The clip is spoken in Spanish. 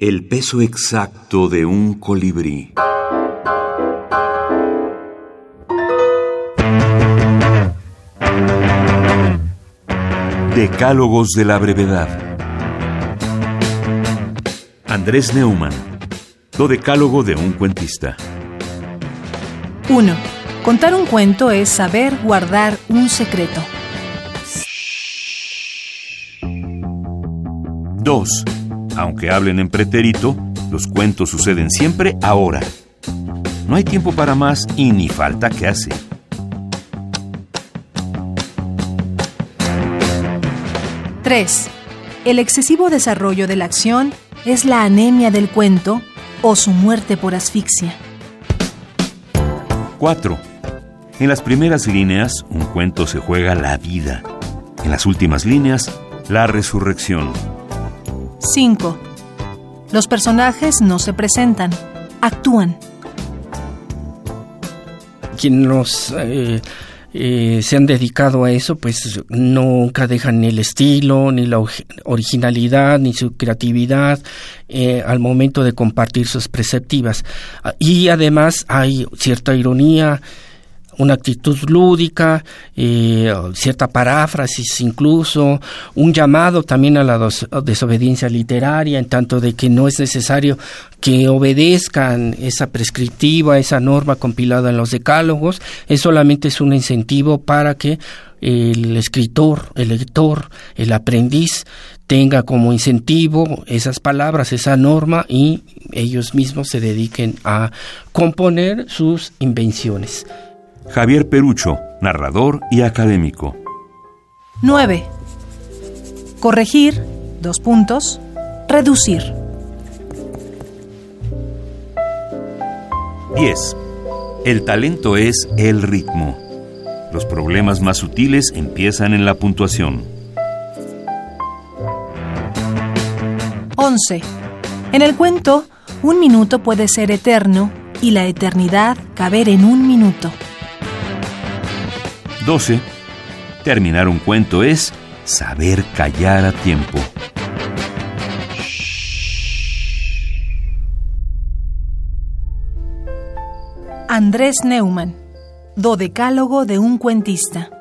El peso exacto de un colibrí. Decálogos de la brevedad. Andrés Neumann. Decálogo de un cuentista. 1. Contar un cuento es saber guardar un secreto. 2. Aunque hablen en pretérito, los cuentos suceden siempre ahora. No hay tiempo para más y ni falta que hace. 3. El excesivo desarrollo de la acción es la anemia del cuento o su muerte por asfixia. 4. En las primeras líneas, un cuento se juega la vida. En las últimas líneas, la resurrección. 5. Los personajes no se presentan, actúan. Quien nos eh, eh, se han dedicado a eso, pues nunca dejan ni el estilo, ni la originalidad, ni su creatividad eh, al momento de compartir sus perceptivas. Y además hay cierta ironía, una actitud lúdica, eh, cierta paráfrasis incluso, un llamado también a la desobediencia literaria, en tanto de que no es necesario que obedezcan esa prescriptiva, esa norma compilada en los decálogos, es solamente es un incentivo para que el escritor, el lector, el aprendiz tenga como incentivo esas palabras, esa norma y ellos mismos se dediquen a componer sus invenciones. Javier Perucho, narrador y académico. 9. Corregir, dos puntos, reducir. 10. El talento es el ritmo. Los problemas más sutiles empiezan en la puntuación. 11. En el cuento, un minuto puede ser eterno y la eternidad caber en un minuto. 12. Terminar un cuento es saber callar a tiempo. Andrés Neumann, Dodecálogo de un cuentista.